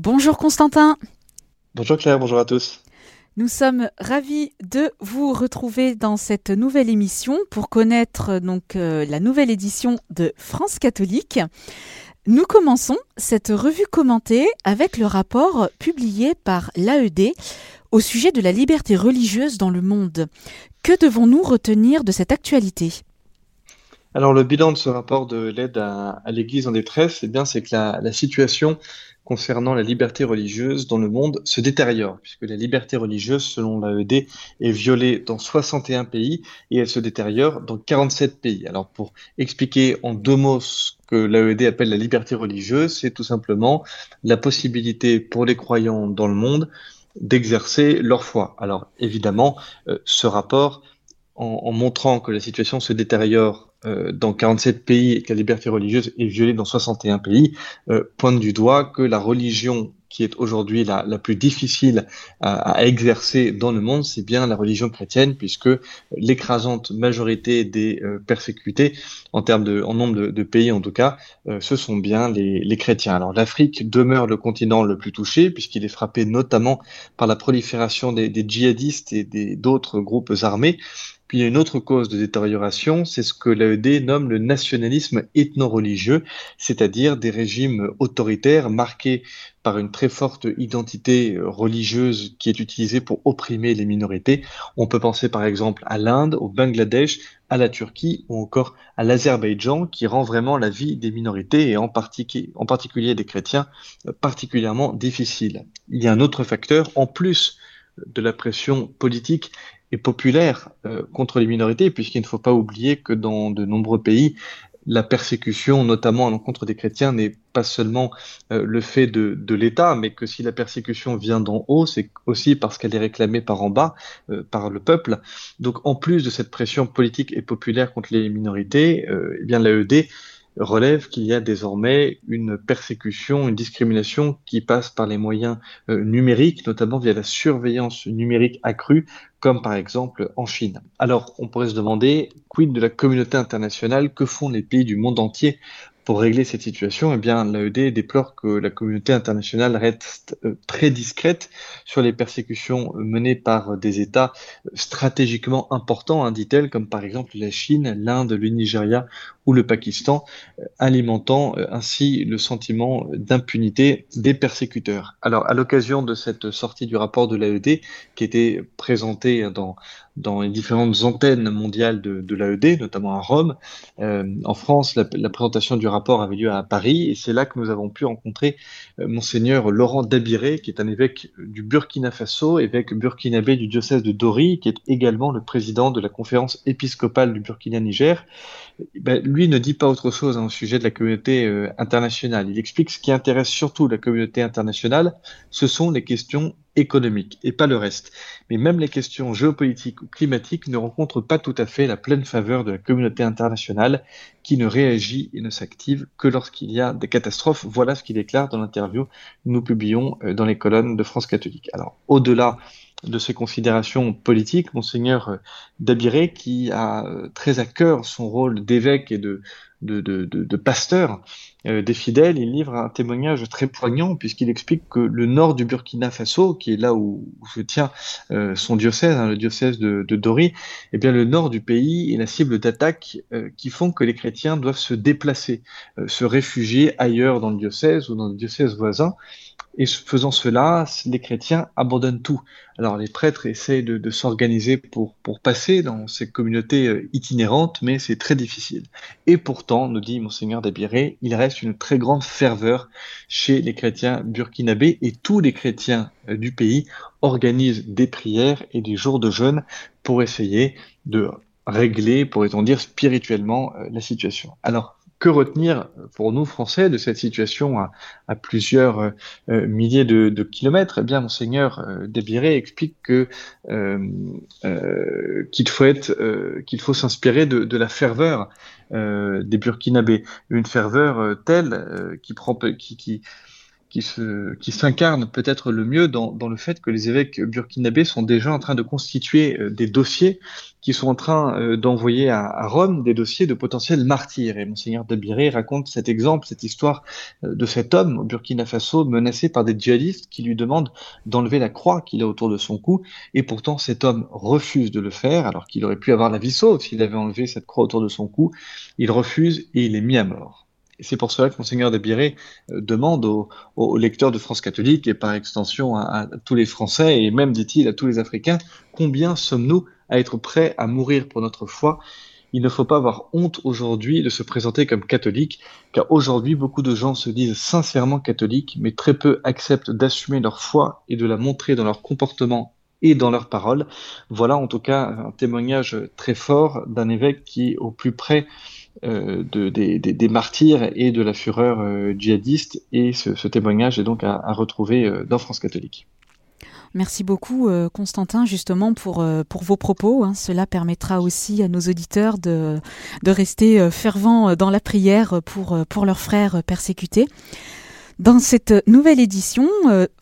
Bonjour Constantin. Bonjour Claire, bonjour à tous. Nous sommes ravis de vous retrouver dans cette nouvelle émission pour connaître donc euh, la nouvelle édition de France catholique. Nous commençons cette revue commentée avec le rapport publié par l'AED au sujet de la liberté religieuse dans le monde. Que devons-nous retenir de cette actualité? Alors le bilan de ce rapport de l'aide à, l'Église en détresse, eh bien c'est que la, la, situation concernant la liberté religieuse dans le monde se détériore, puisque la liberté religieuse, selon l'AED, est violée dans 61 pays et elle se détériore dans 47 pays. Alors pour expliquer en deux mots ce que l'AED appelle la liberté religieuse, c'est tout simplement la possibilité pour les croyants dans le monde d'exercer leur foi. Alors évidemment, euh, ce rapport, en, en montrant que la situation se détériore euh, dans 47 pays et que la liberté religieuse est violée dans 61 pays, euh, pointe du doigt que la religion qui est aujourd'hui la, la, plus difficile à, à, exercer dans le monde, c'est bien la religion chrétienne, puisque l'écrasante majorité des euh, persécutés, en termes de, en nombre de, de pays en tout cas, euh, ce sont bien les, les chrétiens. Alors l'Afrique demeure le continent le plus touché, puisqu'il est frappé notamment par la prolifération des, des djihadistes et d'autres groupes armés, puis il y a une autre cause de détérioration, c'est ce que l'AED nomme le nationalisme ethno-religieux, c'est-à-dire des régimes autoritaires marqués par une très forte identité religieuse qui est utilisée pour opprimer les minorités. On peut penser par exemple à l'Inde, au Bangladesh, à la Turquie ou encore à l'Azerbaïdjan qui rend vraiment la vie des minorités et en, en particulier des chrétiens particulièrement difficile. Il y a un autre facteur en plus de la pression politique et populaire euh, contre les minorités, puisqu'il ne faut pas oublier que dans de nombreux pays, la persécution, notamment à l'encontre des chrétiens, n'est pas seulement euh, le fait de, de l'État, mais que si la persécution vient d'en haut, c'est aussi parce qu'elle est réclamée par en bas, euh, par le peuple. Donc en plus de cette pression politique et populaire contre les minorités, eh bien l'AED relève qu'il y a désormais une persécution, une discrimination qui passe par les moyens euh, numériques, notamment via la surveillance numérique accrue, comme par exemple en Chine. Alors, on pourrait se demander, quid de la communauté internationale, que font les pays du monde entier pour régler cette situation, eh bien, l'AED déplore que la communauté internationale reste euh, très discrète sur les persécutions menées par des États stratégiquement importants, hein, dit-elle, comme par exemple la Chine, l'Inde, le Nigeria ou le Pakistan, euh, alimentant euh, ainsi le sentiment d'impunité des persécuteurs. Alors, à l'occasion de cette sortie du rapport de l'AED, qui était présenté dans dans les différentes antennes mondiales de, de l'AED, notamment à Rome. Euh, en France, la, présentation du rapport avait lieu à Paris et c'est là que nous avons pu rencontrer monseigneur Laurent Dabiré, qui est un évêque du Burkina Faso, évêque burkinabé du diocèse de Dori, qui est également le président de la conférence épiscopale du Burkina-Niger. Ben, lui ne dit pas autre chose hein, au sujet de la communauté euh, internationale. Il explique ce qui intéresse surtout la communauté internationale, ce sont les questions économique et pas le reste. Mais même les questions géopolitiques ou climatiques ne rencontrent pas tout à fait la pleine faveur de la communauté internationale qui ne réagit et ne s'active que lorsqu'il y a des catastrophes. Voilà ce qu'il déclare dans l'interview que nous publions euh, dans les colonnes de France catholique. Alors, au-delà de ces considérations politiques, monseigneur euh, Dabiré, qui a euh, très à cœur son rôle d'évêque et de, pasteur euh, des fidèles, il livre un témoignage très poignant puisqu'il explique que le nord du Burkina Faso, qui est là où, se tient son diocèse, hein, le diocèse de, de Dori, eh bien le nord du pays est la cible d'attaques qui font que les chrétiens doivent se déplacer, se réfugier ailleurs dans le diocèse ou dans le diocèse voisin. Et faisant cela, les chrétiens abandonnent tout. Alors les prêtres essayent de, de s'organiser pour, pour passer dans ces communautés euh, itinérantes, mais c'est très difficile. Et pourtant, nous dit Monseigneur Dabiré, il reste une très grande ferveur chez les chrétiens burkinabés et tous les chrétiens euh, du pays organisent des prières et des jours de jeûne pour essayer de régler, pourrait-on dire, spirituellement euh, la situation. Alors, que retenir pour nous Français de cette situation à, plusieurs euh, euh milliers de, kilomètres? Eh bien, monseigneur euh, explique que euh, euh qu'il faut être, qu'il faut s'inspirer de, de, la ferveur des Burkinabés, une ferveur telle qui prend, qui, qui qui se, qui s'incarne peut-être le mieux dans, dans, le fait que les évêques burkinabés sont déjà en train de constituer euh, des dossiers qui sont en train euh, d'envoyer à, Rome des dossiers de potentiels martyrs. Et Monseigneur de Biré raconte cet exemple, cette histoire euh, de cet homme au Burkina Faso menacé par des djihadistes qui lui demandent d'enlever la croix qu'il a autour de son cou. Et pourtant, cet homme refuse de le faire, alors qu'il aurait pu avoir la vie sauve s'il avait enlevé cette croix autour de son cou. Il refuse et il est mis à mort. C'est pour cela que Monseigneur de Biré euh, demande aux, lecteurs de France catholique et par extension à, tous les Français et même, dit-il, à tous les Africains, combien sommes-nous à être prêts à mourir pour notre foi? Il ne faut pas avoir honte aujourd'hui de se présenter comme catholique, car aujourd'hui beaucoup de gens se disent sincèrement catholiques, mais très peu acceptent d'assumer leur foi et de la montrer dans leur comportement et dans leurs paroles. Voilà en tout cas un témoignage très fort d'un évêque qui au plus près de, des, martyrs et de la fureur euh, djihadiste. Et ce, témoignage est donc à, retrouver euh, dans France catholique. Merci beaucoup Constantin justement pour, pour vos propos. Hein. Cela permettra aussi à nos auditeurs de, de rester fervents dans la prière pour, pour leurs frères persécutés. Dans cette nouvelle édition,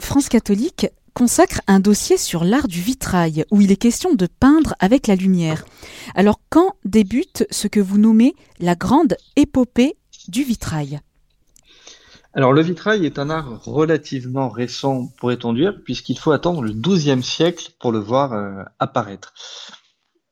France catholique consacre un dossier sur l'art du vitrail, où il est question de peindre avec la lumière. Alors quand débute ce que vous nommez la grande épopée du vitrail? Alors le vitrail est un art relativement récent, pourrait-on dire, puisqu'il faut attendre le XIIe siècle pour le voir euh, apparaître.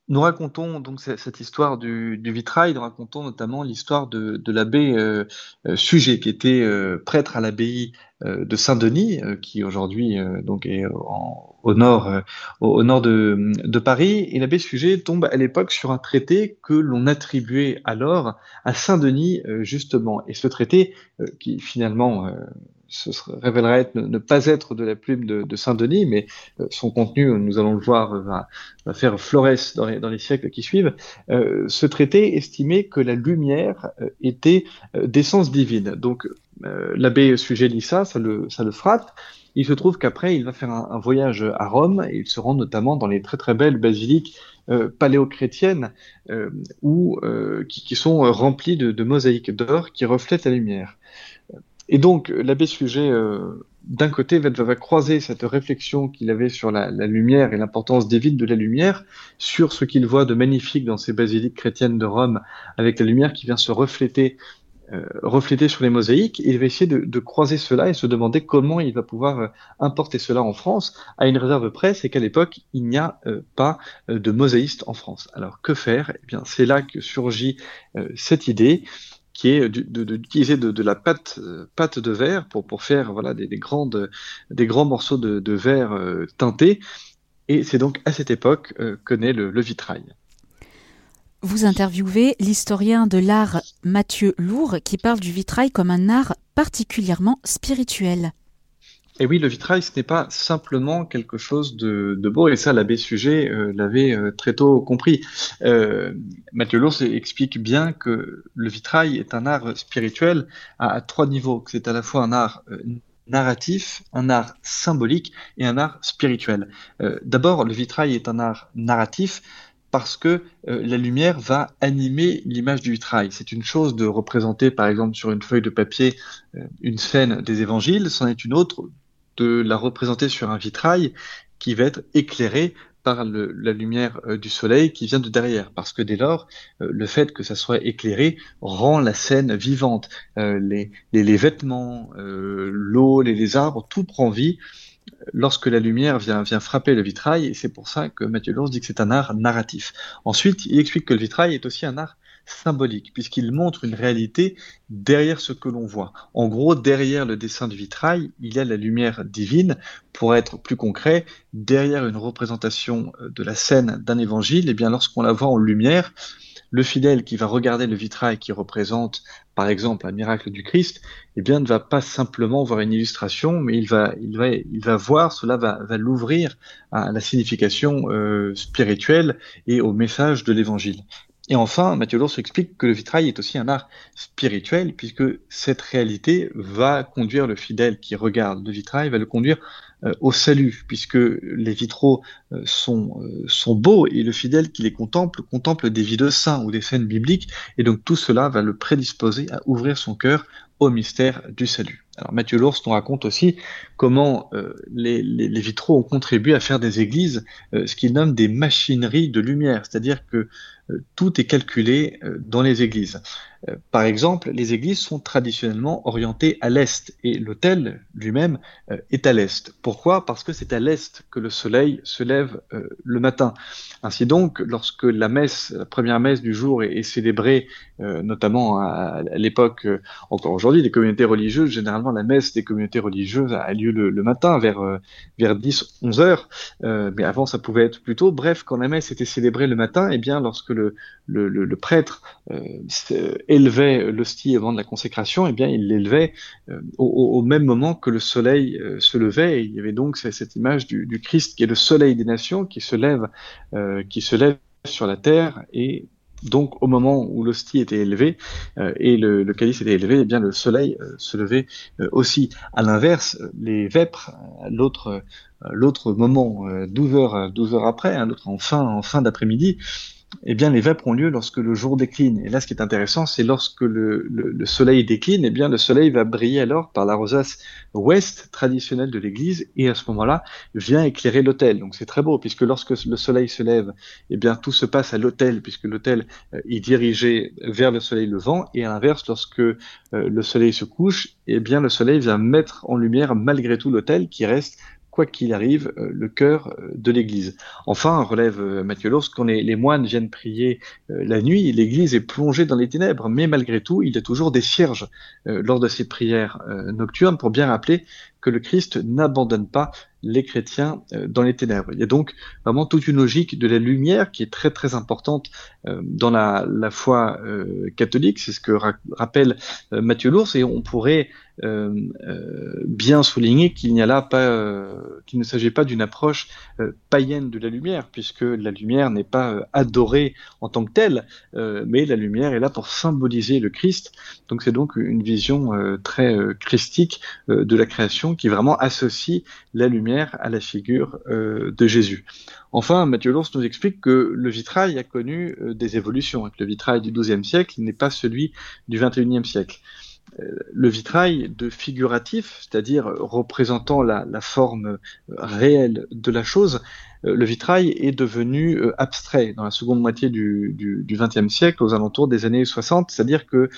Nous racontons donc cette histoire du, vitrail, nous racontons notamment l'histoire de, l'abbé euh, euh, qui était prêtre à l'abbaye euh, de Saint-Denis, euh, qui aujourd'hui euh, est au nord, au, nord de, de, Paris. Et l'abbé Sujet tombe à l'époque sur un traité que l'on attribuait alors à Saint-Denis justement. Et ce traité, qui finalement se révélerait ne, pas être de la plume de, Saint-Denis, mais son contenu, nous allons le voir, va, faire florès dans les, siècles qui suivent. ce traité estimait que la lumière était d'essence divine. Donc euh, l'abbé sujet lit ça, ça le, frappe. Il se trouve qu'après, il va faire un, voyage à Rome et il se rend notamment dans les très très belles basiliques euh, paléo-chrétiennes euh, euh, qui, sont remplies de mosaïques d'or qui reflètent la lumière. Et donc, l'abbé Sujet, d'un côté, va, va, croiser cette réflexion qu'il avait sur la, la lumière et l'importance divine de la lumière, sur ce qu'il voit de magnifique dans ces basiliques chrétiennes de Rome, avec la lumière qui vient se refléter euh, refléter sur les mosaïques. il va essayer de, croiser cela et se demander comment il va pouvoir euh, importer cela en France, à une réserve près, c'est qu'à l'époque, il n'y a euh, pas de mosaïste en France. Alors que faire? Eh bien, c'est là que surgit cette idée qui est d'utiliser de, la pâte, pâte de verre pour, faire voilà, des, grandes, des grands morceaux de, verre teintés. Et c'est donc à cette époque que naît le vitrail. Vous interviewez l'historien de l'art Mathieu Lourd qui parle du vitrail comme un art particulièrement spirituel. Et oui, le vitrail, ce n'est pas simplement quelque chose de, beau, et ça, l'abbé Sujet euh, l'avait euh, très tôt compris. Euh, Mathieu Lourd explique bien que le vitrail est un art spirituel à, trois niveaux. C'est à la fois un art narratif, un art symbolique et un art spirituel. D'abord, le vitrail est un art narratif, parce que la lumière va animer l'image du vitrail. C'est une chose de représenter, par exemple, sur une feuille de papier, une scène des évangiles, c'en est une autre de la représenter sur un vitrail qui va être éclairé par la lumière euh, du soleil qui vient de derrière, parce que dès lors, le fait que ça soit éclairé rend la scène vivante. Les, les, vêtements, l'eau, les, les arbres, tout prend vie lorsque la lumière vient, vient frapper le vitrail, et c'est pour ça que Mathieu Lourdes dit que c'est un art narratif. Ensuite, il explique que le vitrail est aussi un art symbolique, puisqu'il montre une réalité derrière ce que l'on voit. En gros, derrière le dessin du vitrail, il y a la lumière divine. Pour être plus concret, derrière une représentation de la scène d'un évangile, eh bien lorsqu'on la voit en lumière, le fidèle qui va regarder le vitrail qui représente, par exemple, un miracle du Christ, eh bien, ne va pas simplement voir une illustration, mais il va, il va, il va voir, cela va, va l'ouvrir à la signification euh, spirituelle et au message de l'Évangile. Et enfin, Mathieu Lourdes explique que le vitrail est aussi un art spirituel, puisque cette réalité va conduire le fidèle qui regarde le vitrail, va le conduire euh, au salut, puisque les vitraux euh, sont, euh, sont beaux et le fidèle qui les contemple contemple des vies de saints ou des scènes bibliques, et donc tout cela va le prédisposer à ouvrir son cœur au mystère du salut. Alors Mathieu Lours nous raconte aussi comment les, les, vitraux ont contribué à faire des églises ce qu'il nomme des machineries de lumière, c'est-à-dire que tout est calculé dans les églises. Euh, par exemple, les églises sont traditionnellement orientées à l'est et l'autel lui-même euh, est à l'est. Pourquoi? Parce que c'est à l'est que le soleil se lève euh, le matin. Ainsi donc, lorsque la messe, la première messe du jour est, célébrée, notamment à, l'époque, encore aujourd'hui, des communautés religieuses, généralement la messe des communautés religieuses a lieu le, matin vers, vers 10, 11 heures, mais avant ça pouvait être plus tôt. Bref, quand la messe était célébrée le matin, eh bien, lorsque le, le, prêtre élevait l'hostie avant de la consécration, et eh bien, il l'élevait euh, au, même moment que le soleil euh, se levait. Et il y avait donc cette image du, Christ qui est le soleil des nations, qui se lève, euh, qui se lève sur la terre et donc, au moment où l'hostie était élevée et le, calice était élevé, eh bien le soleil se levait aussi. À l'inverse, les vêpres, l'autre l'autre moment, 12 heures 12 heures après, hein, en fin en fin d'après-midi, eh bien, les vêpres ont lieu lorsque le jour décline. Et là, ce qui est intéressant, c'est lorsque le, soleil décline, eh bien, le soleil va briller alors par la rosace ouest traditionnelle de l'église, et à ce moment-là, vient éclairer l'autel. Donc, c'est très beau, puisque lorsque le soleil se lève, eh bien, tout se passe à l'autel, puisque l'autel euh, est dirigé vers le soleil levant, et à l'inverse, lorsque euh, le soleil se couche, eh bien, le soleil vient mettre en lumière, malgré tout, l'autel qui reste quoi qu'il arrive, euh, le cœur euh, de l'Église. Enfin, relève euh, Matthieu lorsqu'on est les moines viennent prier la nuit, l'Église est plongée dans les ténèbres, mais malgré tout, il y a toujours des cierges lors de ces prières nocturnes pour bien rappeler que le Christ n'abandonne pas les chrétiens euh, dans les ténèbres. Il y a donc vraiment toute une logique de la lumière qui est très très importante euh, dans la, foi euh, catholique. C'est ce que rappelle Matthieu Lours et on pourrait bien souligner qu'il n'y a là pas, qu'il ne s'agit pas d'une approche païenne de la lumière, puisque la lumière n'est pas adorée en tant que telle, mais la lumière est là pour symboliser le Christ. Donc c'est donc une vision très christique de la création qui vraiment associe la lumière à la figure euh, de Jésus. Enfin, Mathieu Lours nous explique que le vitrail a connu euh, des évolutions, que le vitrail du XIIe siècle n'est pas celui du XXIe siècle. Euh, le vitrail de figuratif, c'est-à-dire représentant la, forme réelle de la chose, le vitrail est devenu abstrait dans la seconde moitié du XXe siècle, aux alentours des années 60, c'est-à-dire que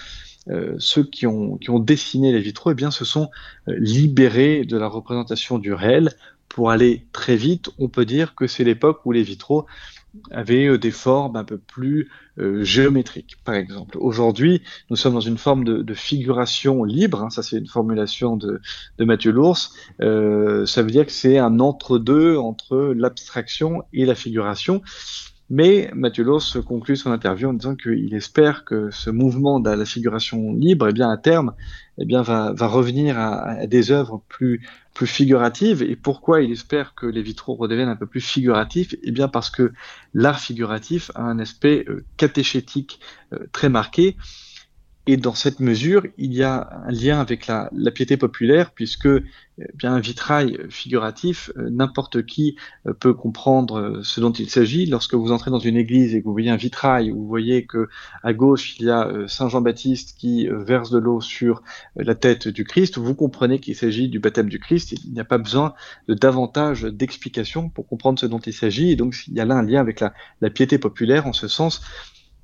euh, ceux qui ont, qui ont dessiné les vitraux eh bien, se sont euh, libérés de la représentation du réel pour aller très vite. On peut dire que c'est l'époque où les vitraux avaient euh, des formes un peu plus géométriques, par exemple. Aujourd'hui, nous sommes dans une forme de, de figuration libre, hein, ça c'est une formulation de, de Mathieu Lours, ça veut dire que c'est un entre-deux entre l'abstraction et la figuration. Mais Mathieu Loss conclut son interview en disant qu'il espère que ce mouvement de la figuration libre, eh bien, à terme, eh bien, va, revenir à, des œuvres plus, plus figuratives. Et pourquoi il espère que les vitraux redeviennent un peu plus figuratifs? Eh bien, parce que l'art figuratif a un aspect euh, catéchétique euh, très marqué. Et dans cette mesure, il y a un lien avec la, piété populaire, puisque eh bien un vitrail figuratif, euh, n'importe qui euh, peut comprendre euh, ce dont il s'agit. Lorsque vous entrez dans une église et que vous voyez un vitrail, vous voyez que à gauche il y a Saint Jean-Baptiste qui verse de l'eau sur la tête du Christ, vous comprenez qu'il s'agit du baptême du Christ. Il n'y a pas besoin de davantage d'explications pour comprendre ce dont il s'agit. Et donc il y a là un lien avec la piété populaire en ce sens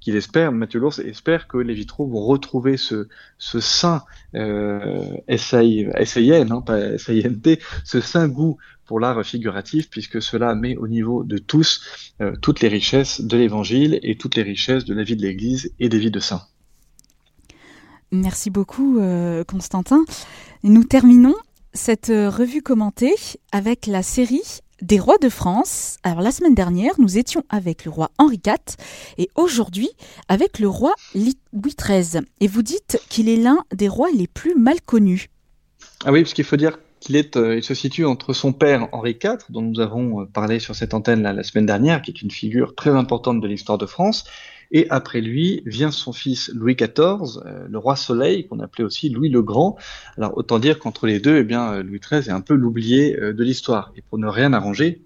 qu'il espère, Mathieu Lours espère que les vitraux vont retrouver ce, ce saint euh, hein, pas SAINT, ce saint goût pour l'art figuratif, puisque cela met au niveau de tous euh, toutes les richesses de l'Évangile et toutes les richesses de la vie de l'Église et des vies de saints. Merci beaucoup, euh, Constantin. Nous terminons cette euh, revue commentée avec la série des rois de France. Alors la semaine dernière, nous étions avec le roi Henri IV et aujourd'hui avec le roi Louis XIII. Et vous dites qu'il est l'un des rois les plus mal connus. Ah oui, parce qu'il faut dire qu'il euh, il se situe entre son père Henri IV, dont nous avons euh, parlé sur cette antenne la semaine dernière, qui est une figure très importante de l'histoire de France, et après lui vient son fils Louis XIV, euh, le roi Soleil, qu'on appelait aussi Louis le Grand. Alors autant dire qu'entre les deux, eh bien, euh, Louis XIII est un peu l'oublié euh, de l'histoire. Et pour ne rien arranger,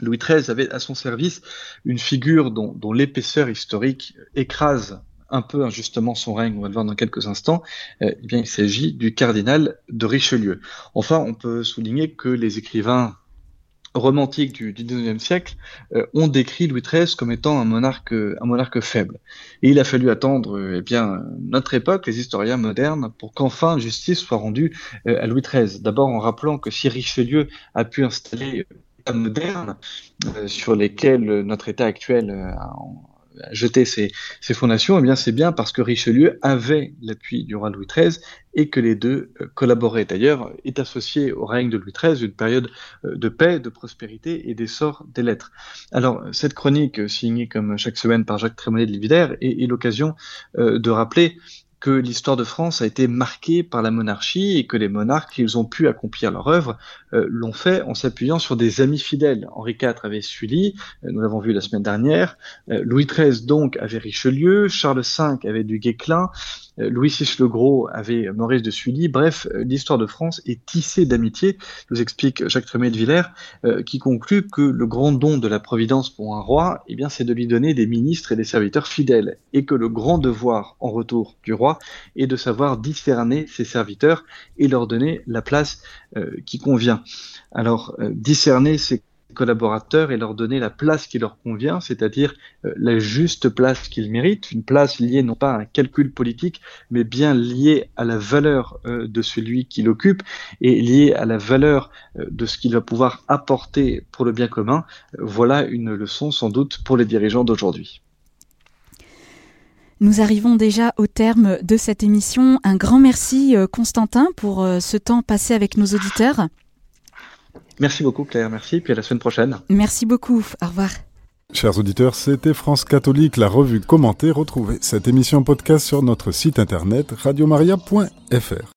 Louis XIII avait à son service une figure dont, dont l'épaisseur historique écrase un peu injustement son règne, on va le voir dans quelques instants, eh bien, il s'agit du cardinal de Richelieu. Enfin, on peut souligner que les écrivains romantiques du, du 19e siècle euh, ont décrit Louis XIII comme étant un monarque, un monarque faible. Et il a fallu attendre eh bien, notre époque, les historiens modernes, pour qu'enfin justice soit rendue euh, à Louis XIII. D'abord en rappelant que si Richelieu a pu installer moderne euh, sur lesquels notre État actuel a jeter ses, fondations, eh bien c'est bien parce que Richelieu avait l'appui du roi Louis XIII et que les deux euh, collaboraient. D'ailleurs, est associé au règne de Louis XIII une période euh, de paix, de prospérité et d'essor des lettres. Alors, cette chronique signée comme chaque semaine par Jacques Trémollet de Lividaire est, l'occasion euh, de rappeler que l'histoire de France a été marquée par la monarchie et que les monarques, ils ont pu accomplir leur œuvre, euh, l'ont fait en s'appuyant sur des amis fidèles. Henri IV avait Sully, euh, nous l'avons vu la semaine dernière, euh, Louis XIII donc avait Richelieu, Charles V avait du Guesclin, euh, Louis VI le Gros avait Maurice de Sully. Bref, euh, l'histoire de France est tissée d'amitié, nous explique Jacques Tremé de Villers, euh, qui conclut que le grand don de la Providence pour un roi, eh bien, c'est de lui donner des ministres et des serviteurs fidèles, et que le grand devoir en retour du roi est de savoir discerner ses serviteurs et leur donner la place qui convient. Alors, discerner, c'est collaborateurs et leur donner la place qui leur convient, c'est-à-dire euh, la juste place qu'ils méritent, une place liée non pas à un calcul politique, mais bien liée à la valeur euh, de celui qui l'occupe et liée à la valeur euh, de ce qu'il va pouvoir apporter pour le bien commun. Voilà une leçon sans doute pour les dirigeants d'aujourd'hui. Nous arrivons déjà au terme de cette émission. Un grand merci Constantin pour ce temps passé avec nos auditeurs. Merci beaucoup Claire, merci, puis à la semaine prochaine. Merci beaucoup, au revoir. Chers auditeurs, c'était France Catholique, la revue commentée. Retrouvez cette émission podcast sur notre site internet radiomaria.fr.